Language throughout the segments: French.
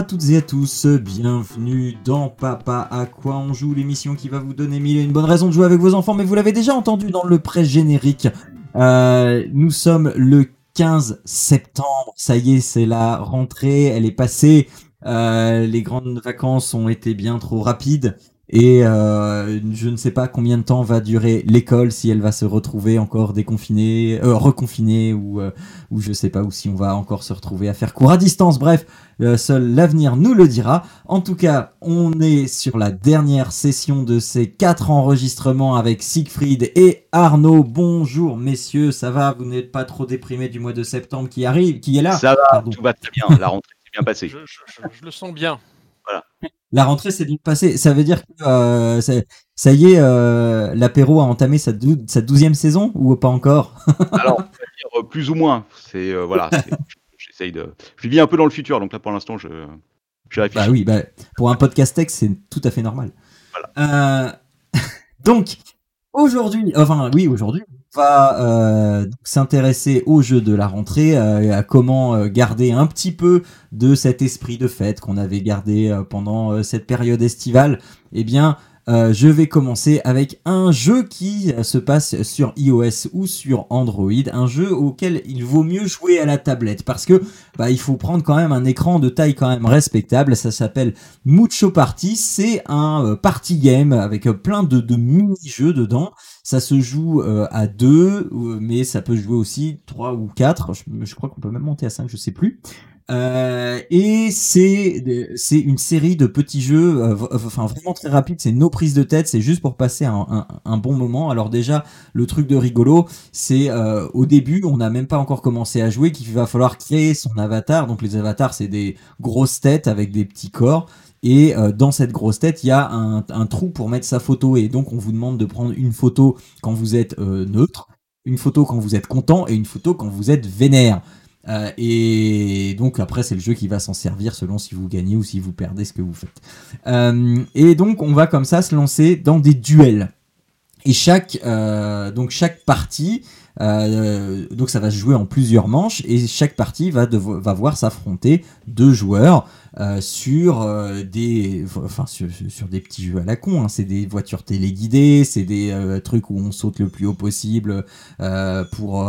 À toutes et à tous, bienvenue dans Papa à quoi on joue, l'émission qui va vous donner mille et une bonnes raisons de jouer avec vos enfants, mais vous l'avez déjà entendu dans le pré-générique. Euh, nous sommes le 15 septembre, ça y est, c'est la rentrée, elle est passée, euh, les grandes vacances ont été bien trop rapides. Et euh, je ne sais pas combien de temps va durer l'école, si elle va se retrouver encore déconfinée, euh, reconfinée, ou, euh, ou je sais pas, ou si on va encore se retrouver à faire cours à distance. Bref, euh, seul l'avenir nous le dira. En tout cas, on est sur la dernière session de ces quatre enregistrements avec Siegfried et Arnaud. Bonjour messieurs, ça va? Vous n'êtes pas trop déprimés du mois de septembre qui arrive, qui est là? Ça va, Pardon. tout va très bien, la rentrée s'est bien passée. Je, je- je- je le sens bien. La rentrée c'est bien passé. Ça veut dire que euh, ça, ça y est, euh, l'apéro a entamé sa, dou- sa douzième saison ou pas encore? Alors, on va dire euh, plus ou moins, c'est euh, voilà, j'essaye de, je vis un peu dans le futur, donc là pour l'instant je, je réfléchis. Bah oui, bah, pour un podcast tech, c'est tout à fait normal. Euh, donc, aujourd'hui, enfin oui, aujourd'hui, on va euh, s'intéresser au jeu de la rentrée, euh, à comment euh, garder un petit peu de cet esprit de fête qu'on avait gardé pendant cette période estivale. Eh bien, euh, je vais commencer avec un jeu qui euh, se passe sur iOS ou sur Android, un jeu auquel il vaut mieux jouer à la tablette parce que bah, il faut prendre quand même un écran de taille quand même respectable. Ça s'appelle Mucho Party. C'est un euh, party game avec plein de, mini-jeux dedans. Ça se joue à deux, mais ça peut jouer aussi trois ou quatre. Je, je crois qu'on peut même monter à cinq, je sais plus. Euh, et c'est une série de petits jeux, euh, enfin vraiment très rapides. C'est nos prises de tête. C'est juste pour passer un, bon moment. Alors déjà, le truc de rigolo, c'est euh, au début, on n'a même pas encore commencé à jouer, qu'il va falloir créer son avatar. Donc les avatars, c'est des grosses têtes avec des petits corps. Et dans cette grosse tête, il y a un, un trou pour mettre sa photo. Et donc, on vous demande de prendre une photo quand vous êtes neutre, une photo quand vous êtes content et une photo quand vous êtes vénère. Euh, et donc après c'est le jeu qui va s'en servir selon si vous gagnez ou si vous perdez ce que vous faites. Euh, et donc on va comme ça se lancer dans des duels. Et chaque euh, donc chaque partie donc ça va se jouer en plusieurs manches et chaque partie va va voir s'affronter deux joueurs euh, sur euh, des enfin sur, des petits jeux à la con hein. c'est des voitures téléguidées c'est des euh, trucs où on saute le plus haut possible pour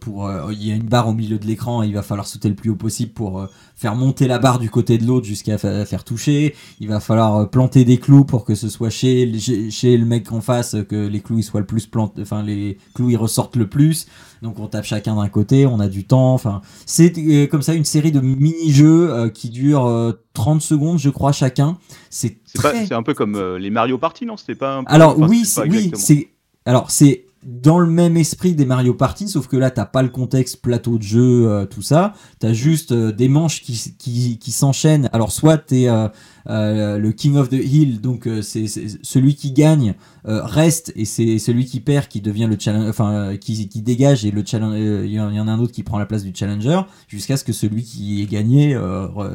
pour il y a une barre au milieu de l'écran il va falloir sauter le plus haut possible pour faire monter la barre du côté de l'autre jusqu'à fa- faire toucher il va falloir planter des clous pour que ce soit chez chez, le mec en face que les clous ils soient le plus enfin les clous ils ressortent le plus donc on tape chacun d'un côté on a du temps enfin c'est comme ça une série de mini-jeux euh, qui durent euh, 30 secondes je crois chacun. C'est très un peu comme euh, les Mario Party, non? C'était pas un peu- alors enfin, oui, oui, c'est alors c'est dans le même esprit des Mario Party, sauf que là t'as pas le contexte plateau de jeu, euh, tout ça. T'as juste euh, des manches qui qui, qui s'enchaînent. Alors soit t'es euh, euh, le King of the Hill, donc euh, c'est celui qui gagne euh, reste et c'est celui qui perd qui devient le challenge, enfin qui qui dégage et le challenge. Il y en a un autre qui prend la place du challenger jusqu'à ce que celui qui est gagné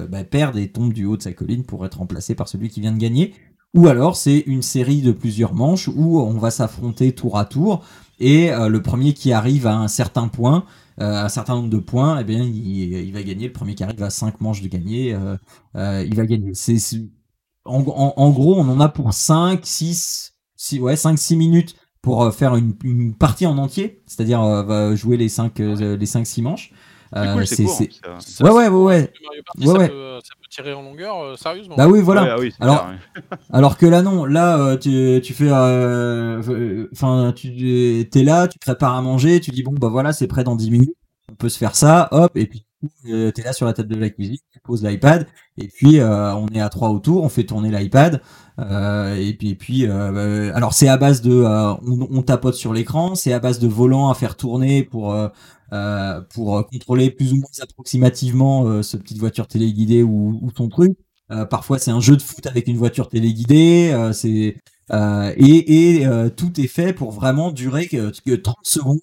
bah, perde et tombe du haut de sa colline pour être remplacé par celui qui vient de gagner. Ou alors c'est une série de plusieurs manches où on va s'affronter tour à tour et euh, le premier qui arrive à un certain point, euh, un certain nombre de points, eh bien il, il va gagner. Le premier qui arrive à 5 manches de gagner, euh, euh, il va gagner. C'est en, en, en gros on en a pour 5, 6, 6 ouais 5 6 minutes pour euh, faire une, une partie en entier, c'est-à-dire euh, jouer les 5 les 5 6 manches. C'est Euh, cool, c'est c'est- court. c'est- hein, Ouais, c'est- ouais, ouais, ouais. Mario Party, Ouais, ça. Peut, ça peut tirer en longueur, euh, sérieusement. Bah oui, voilà. Ouais, ah Alors. Alors que là non, là euh, tu, tu fais, enfin tu es là, tu prépares à manger, tu dis bon bah voilà c'est prêt dans 10 minutes, on peut se faire ça, hop et puis euh, t'es là sur la table de la cuisine, tu poses l'iPad et puis euh, on est à trois autour, on fait tourner l'iPad euh, et puis et puis alors c'est à base de euh, on, on tapote sur l'écran, c'est à base de volant à faire tourner pour euh, pour contrôler plus ou moins approximativement euh, ce petite voiture téléguidée ou, ou ton truc. Euh, parfois c'est un jeu de foot avec une voiture téléguidée. euh, c'est et, tout est fait pour vraiment durer que, que 30 secondes.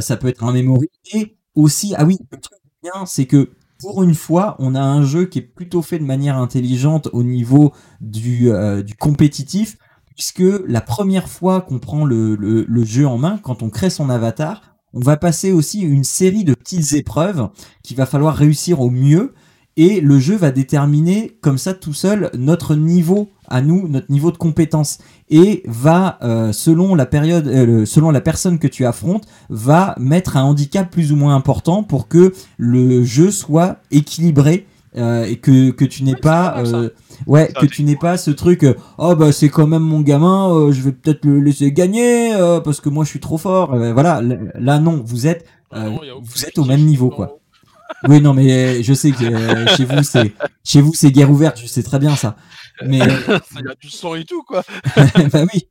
ça peut être un memory et aussi ah oui le truc bien c'est que pour une fois, on a un jeu qui est plutôt fait de manière intelligente au niveau du, compétitif, puisque la première fois qu'on prend le, jeu en main, quand on crée son avatar, on va passer aussi une série de petites épreuves qu'il va falloir réussir au mieux et le jeu va déterminer comme ça tout seul notre niveau à nous, notre niveau de compétence et va euh, selon la période, euh, selon la personne que tu affrontes, va mettre un handicap plus ou moins important pour que le jeu soit équilibré euh, et que, que tu n'aies pas euh, ouais que tu n'aies pas ce truc euh, oh bah c'est quand même mon gamin je vais peut-être le laisser gagner parce que moi je suis trop fort. Voilà là non vous êtes ah vous êtes au même niveau quoi. oui non mais je sais que chez vous c'est chez vous c'est guerre ouverte je sais très bien ça. Mais il y a du sang et tout quoi. Bah oui.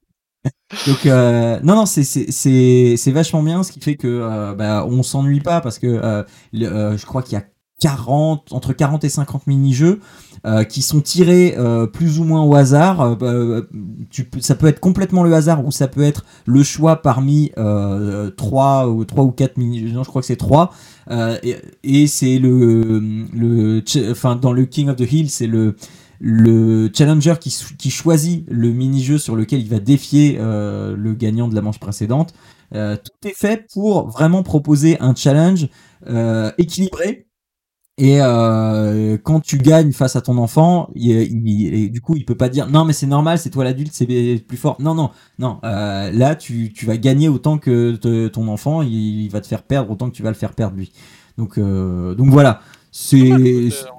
Donc non non c'est c'est c'est vachement bien ce qui fait que bah on s'ennuie pas parce que je crois qu'il y a 40, entre 40 et 50 mini-jeux euh, qui sont tirés euh, plus ou moins au hasard. Euh, bah, ça peut être complètement le hasard ou ça peut être le choix parmi euh, 3 ou 3 ou 4 mini-jeux. Non, je crois que c'est 3. et, c'est le, enfin dans le King of the Hill, c'est le le challenger qui choisit le mini-jeu sur lequel il va défier le gagnant de la manche précédente. tout est fait pour vraiment proposer un challenge équilibré et euh, quand tu gagnes face à ton enfant, il, du coup, il peut pas dire non, mais c'est normal, c'est toi l'adulte, c'est plus fort. Non, non, non. Euh, là, tu, tu vas gagner autant que ton enfant, il, va te faire perdre autant que tu vas le faire perdre lui. Donc, euh, donc voilà. C'est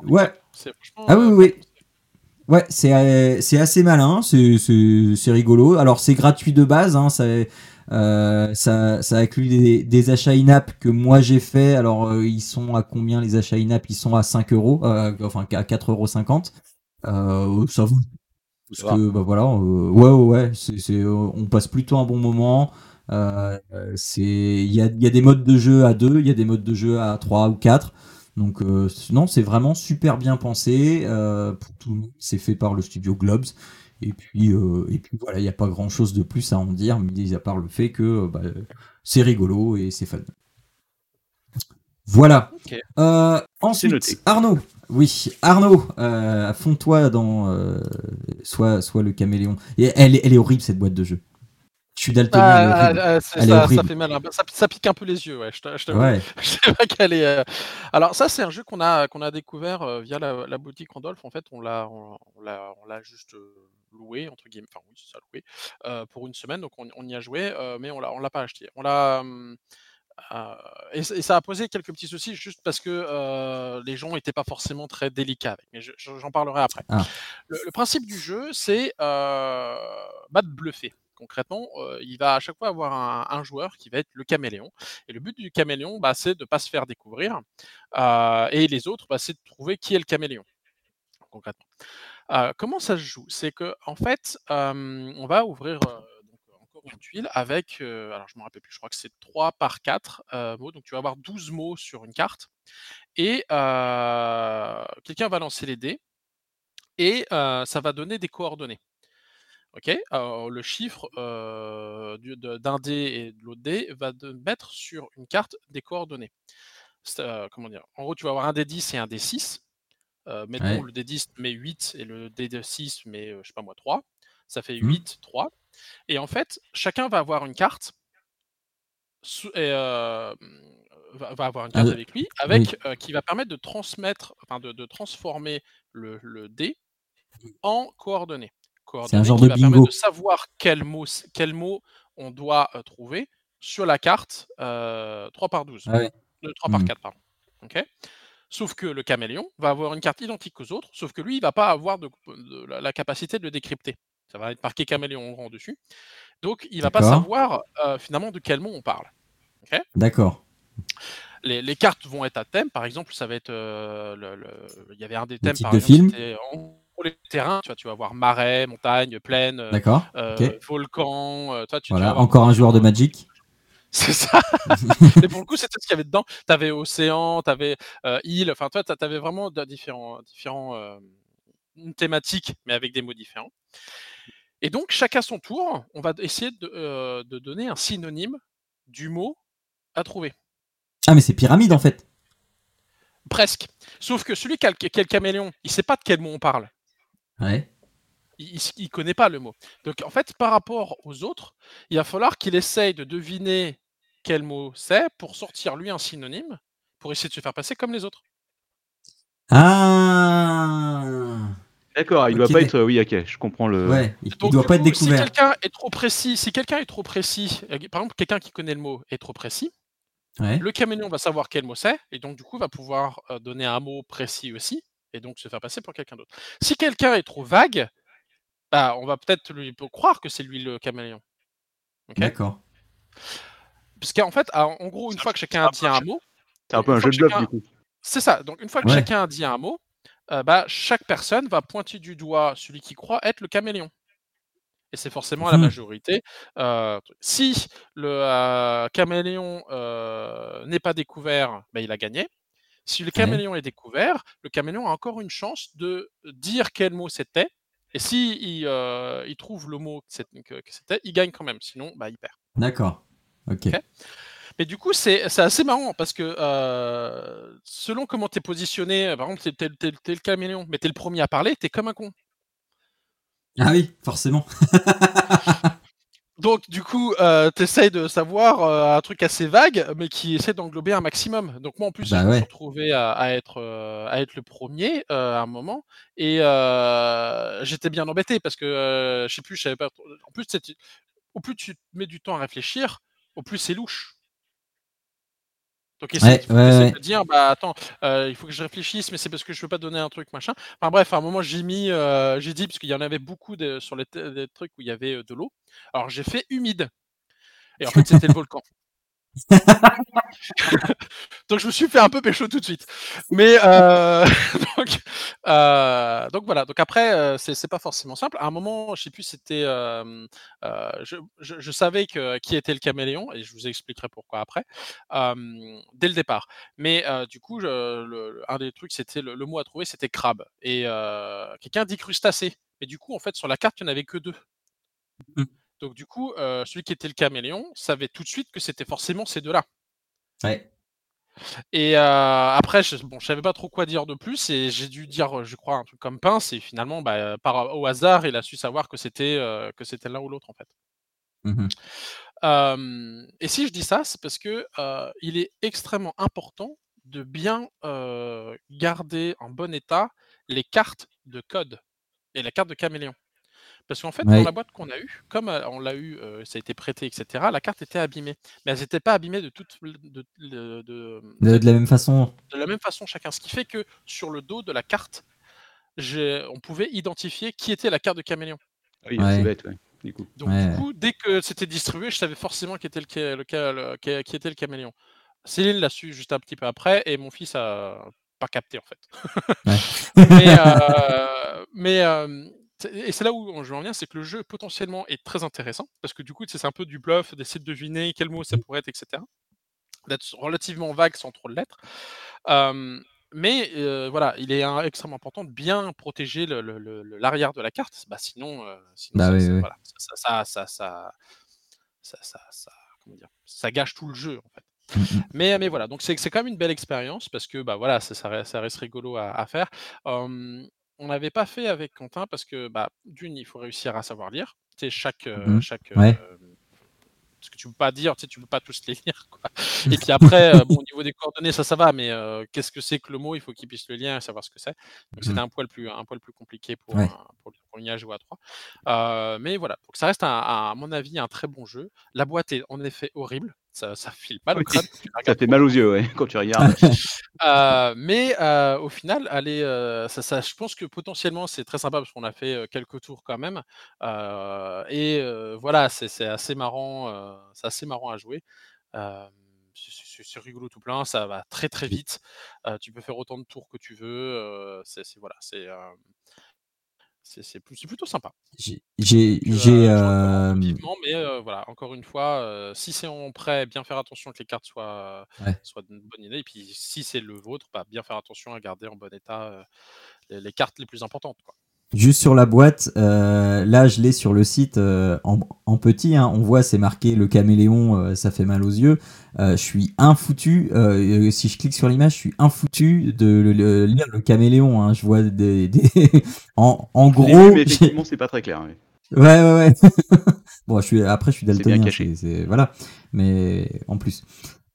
ouais. Ah oui, oui, oui. Ouais, c'est c'est assez malin, c'est c'est rigolo. Alors c'est gratuit de base, hein, ça euh, ça, ça inclut des, des achats in-app que moi j'ai fait. Alors, euh, ils sont à combien les achats in-app? Ils sont à 5 euros, euh, enfin à 4,50 euros. Ça vaut. Parce que, bah voilà, ouais, ouais, c'est, on passe plutôt un bon moment. c'est, il y a, y a des modes de jeu à 2, il y a des modes de jeu à 3 ou 4. Donc non, c'est vraiment super bien pensé. pour tout, c'est fait par le studio Globes. Et puis, euh, et puis voilà, il n'y a pas grand chose de plus à en dire, mis à part le fait que euh, bah, c'est rigolo et c'est fun. Voilà. Euh, ensuite, Arnaud. Oui, Arnaud, euh, toi dans soit, soit le caméléon. Et elle, elle est horrible cette boîte de jeu. Je suis daltonien. Ah, ça, ça, fait mal. Ça, pique un peu les yeux. Ouais. Je, je, ouais. je sais pas qu'elle est. Euh, alors ça, c'est un jeu qu'on a qu'on a découvert euh, via la, la, boutique Randolph. En fait, on l'a on, on l'a juste euh, loué entre guillemets. Enfin oui, c'est ça loué euh, pour une semaine. Donc on, on y a joué, euh, mais on on l'a pas acheté. On l'a euh, et, et, ça a posé quelques petits soucis juste parce que les gens n'étaient pas forcément très délicats avec. Mais j'en parlerai après. Ah. Le, le, principe du jeu, c'est bah, de bluffer concrètement, il va à chaque fois avoir un, un, joueur qui va être le caméléon. Et le but du caméléon, bah, c'est de ne pas se faire découvrir. Et les autres, bah, c'est de trouver qui est le caméléon, concrètement. Comment ça se joue? C'est que en fait, on va ouvrir donc, encore une tuile avec, alors je me rappelle plus, je crois que c'est 3 par 4 mots. Donc tu vas avoir 12 mots sur une carte. Et quelqu'un va lancer les dés. Et ça va donner des coordonnées. Alors le chiffre d'un dé et de l'autre dé va mettre sur une carte des coordonnées. Comment dire? En gros, tu vas avoir un D10 et un D6. Euh, mettons le D10 met 8 et le D6 met, je sais pas moi, 3. Ça fait 8, mmh. 3. Et en fait, chacun va avoir une carte et, va, va, avoir une carte avec lui, avec qui va permettre de transmettre, enfin de, de transformer le, le dé mmh. en coordonnées. C'est un genre de bingo. de savoir quel mot, quel mot on doit euh, trouver sur la carte euh, 3 par 12. Ah 3 par 4, mmh. pardon. ok? Sauf que le caméléon va avoir une carte identique aux autres, sauf que lui, il va pas avoir de, la, capacité de le décrypter. Ça va être marqué caméléon grand dessus. Donc, il va pas savoir euh, finalement de quel mot on parle. D'accord. Les, les, cartes vont être à thème. Par exemple, ça va être. Euh, le, le, il y avait un des thèmes, par de film pour les terrains, tu vois, tu vas voir marais, montagne, plaine, euh, volcan. Toi, tu, voilà, encore un joueur de Magic. C'est ça. Mais pour le coup, c'était ce qu'il y avait dedans. Tu avais océan, tu avais euh, île. Enfin, toi, tu avais vraiment différents, différents euh, thématiques, mais avec des mots différents. Et donc, chacun son tour, on va essayer de, de donner un synonyme du mot à trouver. Ah, mais c'est pyramide en fait. Presque. Sauf que celui qui a, le caméléon, il sait pas de quel mot on parle. Ouais. Il, ne connaît pas le mot. Donc en fait, par rapport aux autres, il va falloir qu'il essaye de deviner quel mot c'est pour sortir lui un synonyme, pour essayer de se faire passer comme les autres. Ah D'accord, il ne doit pas être. Oui, ok, je comprends le. Ouais, il ne doit pas être découvert. Si quelqu'un est trop précis, si quelqu'un est trop précis, euh, par exemple, quelqu'un qui connaît le mot est trop précis, le caméléon va savoir quel mot c'est, et donc du coup va pouvoir euh, donner un mot précis aussi, et donc se faire passer pour quelqu'un d'autre. Si quelqu'un est trop vague, bah, on va peut-être lui croire que c'est lui le caméléon. D'accord. Parce qu'en fait, en gros, une fois que chacun a dit un mot. C'est un peu un jeu de bluff, du coup. C'est ça. Donc, une fois que chacun a dit un mot, euh, bah, chaque personne va pointer du doigt celui qui croit être le caméléon. Et c'est forcément la mmh. majorité. Euh, si le euh, caméléon n'est pas découvert, bah, il a gagné. Si le caméléon est découvert, le caméléon a encore une chance de dire quel mot c'était. Et si il, trouve le mot que c'était, il gagne quand même. Sinon, bah, il perd. D'accord. Ok. Mais du coup, c'est assez marrant parce que selon comment tu es positionné, par exemple, tu es, le caméléon, mais tu es le premier à parler, tu es comme un con. Ah oui, forcément. Donc, du coup, euh, tu essayes de savoir un truc assez vague, mais qui essaie d'englober un maximum. Donc, moi, en plus, bah je me suis retrouvé à, être, à être le premier à un moment. Et j'étais bien embêté parce que, je sais plus, je savais pas. En plus, au plus tu mets du temps à réfléchir, au plus c'est louche. Donc essayer de dire bah attends euh, il faut que je réfléchisse mais c'est parce que je veux pas donner un truc machin. Enfin bref à un moment j'ai mis euh, j'ai dit parce qu'il y en avait beaucoup de, sur les, trucs où il y avait euh, de l'eau. Alors j'ai fait humide et en fait c'était le volcan. donc je me suis fait un peu pécho tout de suite. Mais euh, donc, euh, donc, voilà. Donc après, euh, c'est pas forcément simple. À un moment, je sais plus, c'était, je, je, savais que qui était le caméléon et je vous expliquerai pourquoi après, dès le départ. Mais du coup, le, un des trucs, c'était le, mot à trouver, c'était crabe. Et quelqu'un dit crustacé. Et du coup, en fait, sur la carte, il n'y en avait que deux. Mmh. Donc du coup, celui qui était le caméléon savait tout de suite que c'était forcément ces deux-là. Ouais. Et après, je, bon, je savais pas trop quoi dire de plus et j'ai dû dire, je crois, un truc comme pince et finalement, bah, par au hasard, il a su savoir que c'était que c'était l'un ou l'autre en fait. Mmh et si je dis ça, c'est parce que il est extrêmement important de bien garder en bon état les cartes de code et la carte de caméléon. Parce qu'en fait, dans la boîte qu'on a eue, comme on l'a eu, ça a été prêté, etc., la carte était abîmée. Mais elles n'étaient pas abîmées de toute de, de, la même façon. De la même façon chacun. Ce qui fait que sur le dos de la carte, on pouvait identifier qui était la carte de caméléon. Ah oui, c'est bête, ouais. Du coup. Donc du coup, dès que c'était distribué, je savais forcément qui était le, le, qui était le caméléon. Céline l'a su juste un petit peu après, et mon fils a pas capté en fait. mais, mais et c'est là où je venir, c'est que le jeu potentiellement est très intéressant, parce que du coup, c'est un peu du bluff, d'essayer de deviner quel mot ça mmh. pourrait être, etc. D'être relativement vague sans trop l'être. mais voilà, il est extrêmement important de bien protéger l'arrière de la carte, bah, sinon, ça, Voilà, ça, ça, ça, comment dire, ça gâche tout le jeu en fait. Mmh, mmh. Mais, mais voilà, donc c'est quand même une belle expérience parce que bah voilà, ça, ça, reste rigolo à, à faire on n'avait pas fait avec Quentin parce que, bah, d'une, il faut réussir à savoir lire. Tu sais, chaque, mmh chaque, parce que tu peux pas dire, tu sais, tu peux pas tous les lire, quoi. Et puis après, bon, au niveau des coordonnées, ça, ça va, mais qu'est-ce que c'est que le mot? Il faut qu'il puisse le lire et savoir ce que c'est. Donc c'était mmh un poil plus, un poil plus compliqué pour, pour, pour ou à 3. mais voilà, donc ça reste, à mon avis, un très bon jeu. La boîte est en effet horrible ça, ça file pas le crâne. Ça fait mal aux yeux, ouais, quand tu regardes. euh, mais euh, au final, allez, euh, ça, ça, je pense que potentiellement c'est très sympa parce qu'on a fait quelques tours quand même. Et voilà, c'est assez marrant, c'est assez marrant à jouer. c'est rigolo tout plein, ça va très très vite. tu peux faire autant de tours que tu veux. c'est voilà, c'est c'est plutôt sympa. J'ai. j'ai euh, mais voilà, encore une fois, si c'est en prêt, bien faire attention que les cartes soient, soient d'une bonne idée. Et puis si c'est le vôtre, bah, bien faire attention à garder en bon état les, cartes les plus importantes. Quoi. Juste sur la boîte, euh, là je l'ai sur le site euh, en, petit, hein. on voit c'est marqué le caméléon, euh, ça fait mal aux yeux. je suis infoutu, si je clique sur l'image, je suis infoutu de lire le caméléon. Hein. Je vois des, en, en gros. mais effectivement, c'est pas très clair. Ouais, ouais, ouais. bon, je suis après, je suis daltonien. C'est voilà, mais en plus.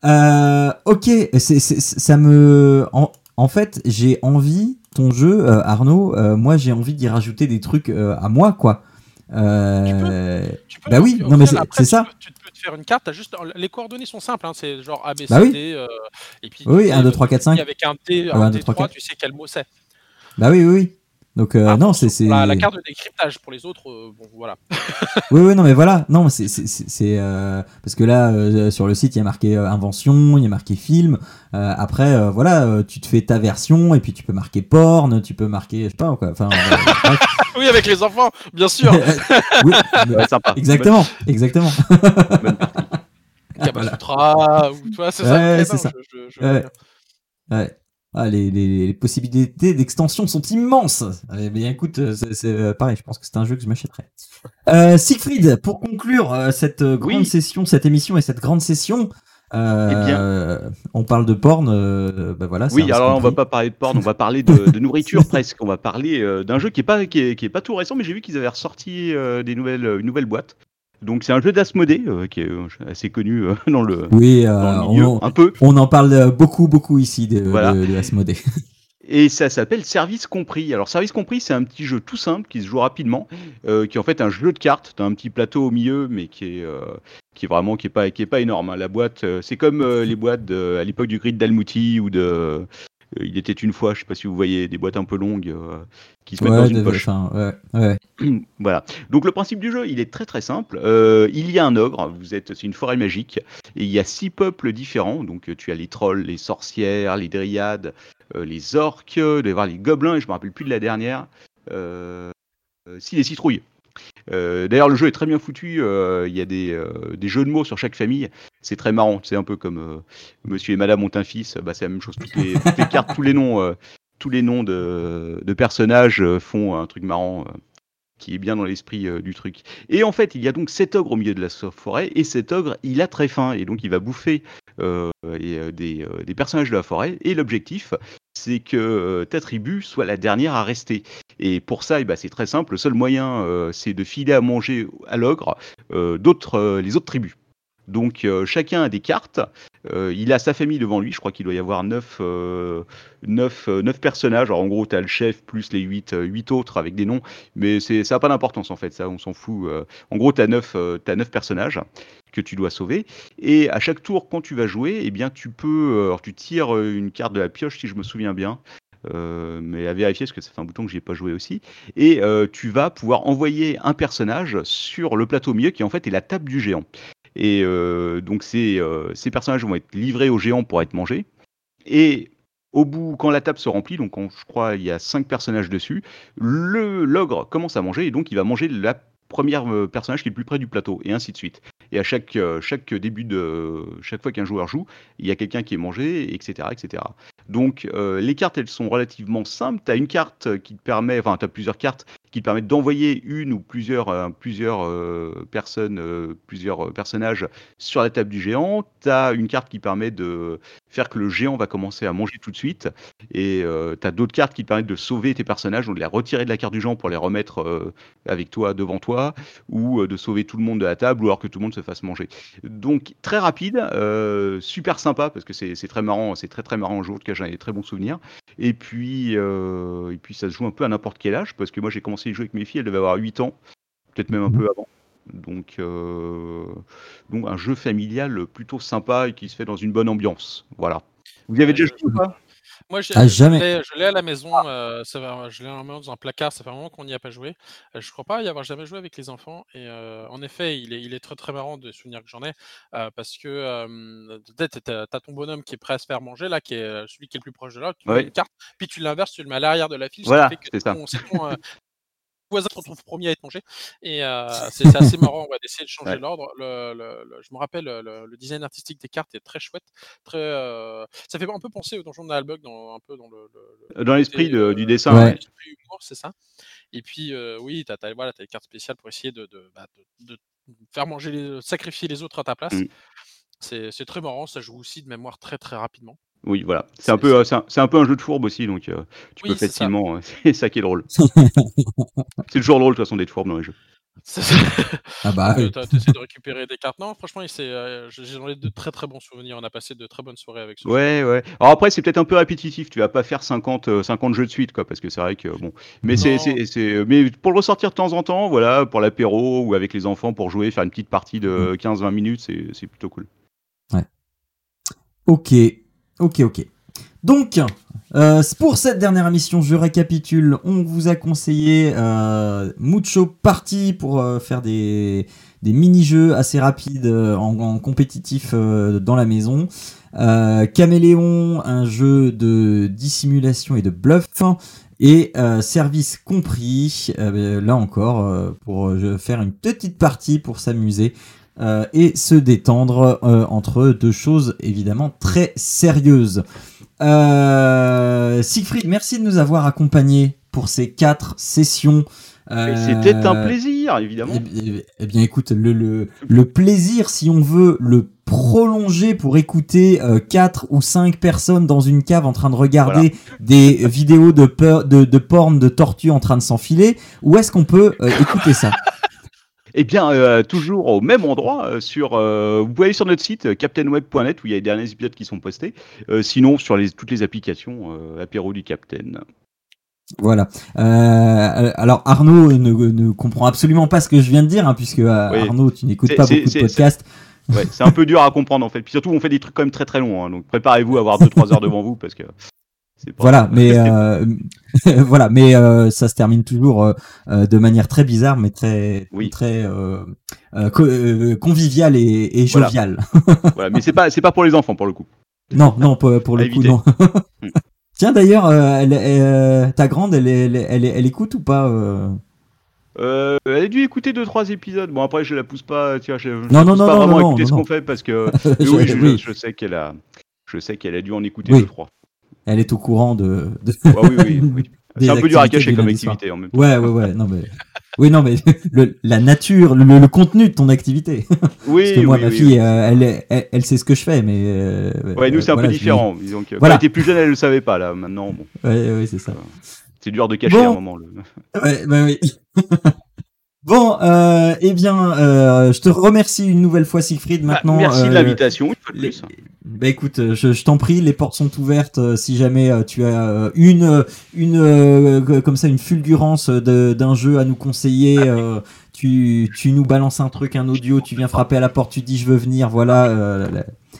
ok, c'est ça me. en fait, j'ai envie ton jeu, euh, Arnaud, euh, moi j'ai envie d'y rajouter des trucs euh, à moi, quoi. bah oui, non mais c'est ça. Tu peux, te faire une carte, as juste les coordonnées sont simples, hein, c'est genre A, B, C, bah oui. D, et puis oui, 1, 2, 3, 4, 5. Avec un D, un 2, 3, 4. tu sais quel mot c'est. Bah oui, oui, oui. Donc euh, ah, non, c'est la, carte de décryptage pour les autres, euh, bon voilà. oui, oui, non, mais voilà, non, c'est euh, parce que là sur le site il y a marqué invention, il y a marqué film. après, voilà, tu te fais ta version et puis tu peux marquer porn, tu peux marquer, je sais pas quoi. Enfin, oui, avec les enfants, bien sûr. oui, sympa. Exactement, exactement. Kabasutra, ou toi, c'est ça. c'est ça. ouais. Ah, les, possibilités d'extension sont immenses. Eh bien, écoute, euh, c'est euh, pareil, je pense que c'est un jeu que je m'achèterais. Euh, Siegfried, pour conclure euh, cette grande session, cette émission et cette grande session, eh on parle de porn, bah voilà. Oui, alors on va pas parler de porn, on va parler de, nourriture presque. On va parler d'un jeu qui est pas qui est, pas tout récent, mais j'ai vu qu'ils avaient ressorti des nouvelles une nouvelle boîte. Donc c'est un jeu d'Asmodée euh, qui est euh, assez connu euh, dans le, oui, on, un peu. On en parle beaucoup beaucoup ici de, voilà. Et ça s'appelle Service Compris. Alors Service Compris, c'est un petit jeu tout simple qui se joue rapidement, qui est en fait un jeu de cartes. T'as un petit plateau au milieu, mais qui est qui est vraiment qui est pas qui est pas énorme. Hein. La boîte, c'est comme les boîtes à l'époque du Grid d'Almouti ou de il était une fois, je sais pas si vous voyez, des boîtes un peu longues euh, qui se mettent dans une poche. voilà. Donc le principe du jeu, il est très très simple. Euh, il y a un ogre, vous êtes, c'est une forêt magique, et il y a six peuples différents. Donc tu as les trolls, les sorcières, les dryades, les orques, les gobelins, et je me rappelle plus de la dernière. si les citrouilles. Euh, d'ailleurs, le jeu est très bien foutu. Euh, il y a euh, des, jeux de mots sur chaque famille. C'est très marrant. C'est un peu comme Monsieur et Madame ont un fils. Bah, c'est la même chose. Toutes les, cartes, tous les noms, noms de, personnages font un truc marrant qui est bien dans l'esprit du truc. Et en fait, il y a donc cet ogre au milieu de la forêt, et cet ogre, il a très faim, et donc il va bouffer des, personnages de la forêt. Et l'objectif, c'est que ta tribu soit la dernière à rester. Et pour ça, eh ben, c'est très simple. Le seul moyen, euh, c'est de filer à manger à l'ogre euh, d'autres, euh, les autres tribus. Donc chacun a des cartes. il a sa famille devant lui. Je crois qu'il doit y avoir 9, personnages. Alors en gros, tu as le chef plus les 8, 8 autres avec des noms. Mais ça n'a pas d'importance en fait. Ça, on s'en fout. en gros, tu as 9, personnages que tu dois sauver. Et à chaque tour, quand tu vas jouer, eh bien, tu peux. Alors, tu tires une carte de la pioche, si je me souviens bien. Euh, mais à vérifier parce que fait un bouton que j'ai pas joué aussi. Et euh, tu vas pouvoir envoyer un personnage sur le plateau milieu qui en fait est la table du géant. Et euh, donc ces, ces personnages vont être livrés au géant pour être mangés. Et au bout, quand la table se remplit, donc je crois il y a cinq personnages dessus, le l'ogre commence à manger et donc il va manger la première personnage qui est le plus près du plateau et ainsi de suite. Et à chaque, début de chaque fois qu'un joueur joue, il y a quelqu'un qui est mangé, etc., etc. Donc euh, les cartes, elles sont relativement simples. Tu as une carte qui te permet, enfin tu as plusieurs cartes qui te permettent d'envoyer une ou plusieurs, euh, plusieurs euh, personnes, plusieurs personnages sur la table du géant. Tu as une carte qui permet de faire que le géant va commencer à manger tout de suite. Et tu as d'autres cartes qui te permettent de sauver tes personnages, donc de les retirer de la carte du géant pour les remettre avec toi devant toi, ou de sauver tout le monde de la table, ou alors que tout le monde se fasse manger. Donc très rapide, super sympa parce que c'est très marrant, c'est très très marrant au jour de j'en ai des très bons souvenirs. Et puis, euh, et puis ça se joue un peu à n'importe quel âge, parce que moi j'ai commencé à jouer avec mes filles, elles devaient avoir 8 ans, peut-être même un peu mhm. avant. Donc, euh, donc un jeu familial plutôt sympa et qui se fait dans une bonne ambiance. Voilà. Vous y avez déjà joué ou pas? moi, ah, jamais. je l'ai à la maison, euh, ça va, je l'ai dans un placard, ça fait vraiment qu'on n'y a pas joué. Euh, je crois pas y avoir jamais joué avec les enfants. Et euh, en effet, il est, il est très très marrant de souvenirs que j'en ai. parce que peut-être tu as ton bonhomme qui est prêt à se faire manger, là, qui est celui qui est le plus proche de l'autre, tu mets une carte, puis tu l'inverses, tu le mets à l'arrière de la fiche. Voilà, c'est ça voisin se retrouve premier à être mangé. Et euh, c'est assez marrant va d'essayer de changer l'ordre. Le, je me rappelle, le, design artistique des cartes est très chouette. Très, euh, ça fait un peu penser au donjon de Nalbug, dans, un peu dans le. dans l'esprit du dessin. c'est ça. Et puis, oui, tu as, voilà, as les cartes spéciales pour essayer de, de, bah, faire manger, les, sacrifier les autres à ta place. Mmh. C'est très marrant, ça joue aussi de mémoire très très rapidement. Oui, voilà. C'est un, peu, c'est un, peu un jeu de fourbe aussi, donc tu peux facilement. C'est ça qui est drôle. c'est toujours drôle de toute façon d'être fourbe dans les jeux. ah bah Tu essaies de récupérer des cartes. Non, franchement, euh, j'en ai de très très bons souvenirs. On a passé de très bonnes soirées avec ce Ouais, ouais. Alors après, c'est peut-être un peu répétitif. Tu vas pas faire 50, 50 euh, jeux de suite, quoi, parce que c'est vrai que bon. Mais c'est, mais pour le ressortir de temps en temps, voilà, pour l'apéro ou avec les enfants pour jouer, faire une petite partie de 15-20 mm. minutes, c'est plutôt cool. Ouais. Ok, ok, ok. Donc, euh, pour cette dernière émission, je récapitule. On vous a conseillé euh, Mucho Party pour euh, faire des, mini-jeux assez rapides euh, en, compétitif dans la maison. Caméléon, un jeu de dissimulation et de bluff. Et service compris, là encore, pour faire une petite partie pour s'amuser. Et se détendre entre deux choses évidemment très sérieuses. Euh, Siegfried, merci de nous avoir accompagnés pour ces quatre sessions. Euh, C'était un plaisir, évidemment. Eh, eh, eh, bien, écoute, le, le, le, plaisir, si on veut le prolonger pour écouter euh, quatre ou cinq personnes dans une cave en train de regarder des vidéos de, peur, de, de porn de tortues en train de s'enfiler, où est-ce qu'on peut euh, écouter ça? Eh bien, euh, toujours au même endroit, euh, sur, euh, vous pouvez aller sur notre site captainweb.net où il y a les derniers épisodes qui sont postés. sinon, sur les, toutes les applications apéro du Captain. Voilà. alors Arnaud ne, comprend absolument pas ce que je viens de dire, hein, puisque Arnaud, tu n'écoutes pas beaucoup de podcasts. Ouais, c'est un peu dur à comprendre en fait. Puis surtout, on fait des trucs quand même très très longs. Hein, donc préparez-vous à avoir 2-3 heures devant vous parce que voilà, mais euh, voilà, mais euh, ça se termine toujours euh, de manière très bizarre, mais très très conviviale et, et joviale. Voilà. mais c'est pas c'est pas pour les enfants pour le coup. Non, non, pour, le coup, non. Mm. Tiens, d'ailleurs, ta grande, elle, elle, elle, elle, écoute ou pas elle a dû écouter deux trois épisodes. Bon après je la pousse pas, tiens, je, non, non, non, pas non, vraiment non, écouter ce qu'on fait parce que oui, je, je, sais qu'elle a, je sais qu'elle a dû en écouter deux trois elle est au courant de. oui, oui, oui. C'est un peu dur à cacher comme activité en même temps. Ouais, ouais, ouais. Non, mais... Oui, non, mais la nature, le, contenu de ton activité. Oui, Parce que moi, ma fille, euh, elle, elle, elle, sait ce que je fais, mais. Euh, ouais, nous, c'est un peu différent. Donc, voilà. Quand elle était plus jeune, elle le savait pas, là. Maintenant, bon. Ouais, ouais, c'est ça. c'est dur de cacher à un moment. Le... Ouais, bah oui. Bon, euh, eh bien, euh, je te remercie une nouvelle fois, Siegfried. Bah, Maintenant, merci de l'invitation. Bah écoute, je, je t'en prie, les portes sont ouvertes. Euh, si jamais euh, tu as une, une, comme ça, une fulgurance d'un jeu à nous conseiller, ah tu, tu nous balances un truc, un audio, tu viens frapper à la porte, tu dis je veux venir. Voilà,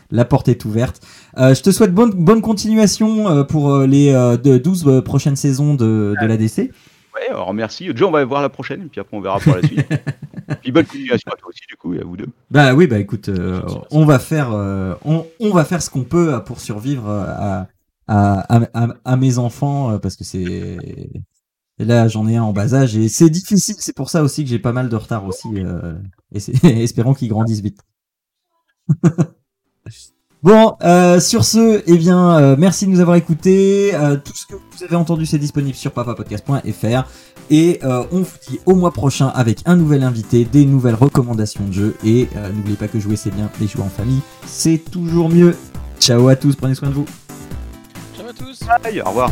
la, porte est ouverte. je te souhaite bonne, bonne continuation pour les 12 prochaines saisons de, de l'ADC. Alors merci. Déjà, on va voir la prochaine, puis après, on verra pour la suite. puis bonne continuation à toi aussi, du coup, et à vous deux. Bah oui, bah écoute, euh, on va faire, euh, on, on, va faire ce qu'on peut euh, pour survivre à, à, à, à mes enfants, parce que c'est. là, j'en ai un en bas âge, et c'est difficile. C'est pour ça aussi que j'ai pas mal de retard aussi. et espérons qu'ils grandissent vite. Bon, euh, sur ce, eh bien, euh, merci de nous avoir écoutés. Euh, tout ce que vous avez entendu, c'est disponible sur papapodcast.fr. Et on vous dit au mois prochain avec un nouvel invité, des nouvelles recommandations de jeux. Et n'oubliez pas que jouer, c'est bien, les jouer en famille, c'est toujours mieux. Ciao à tous, prenez soin de vous. Ciao à tous. Bye, au revoir.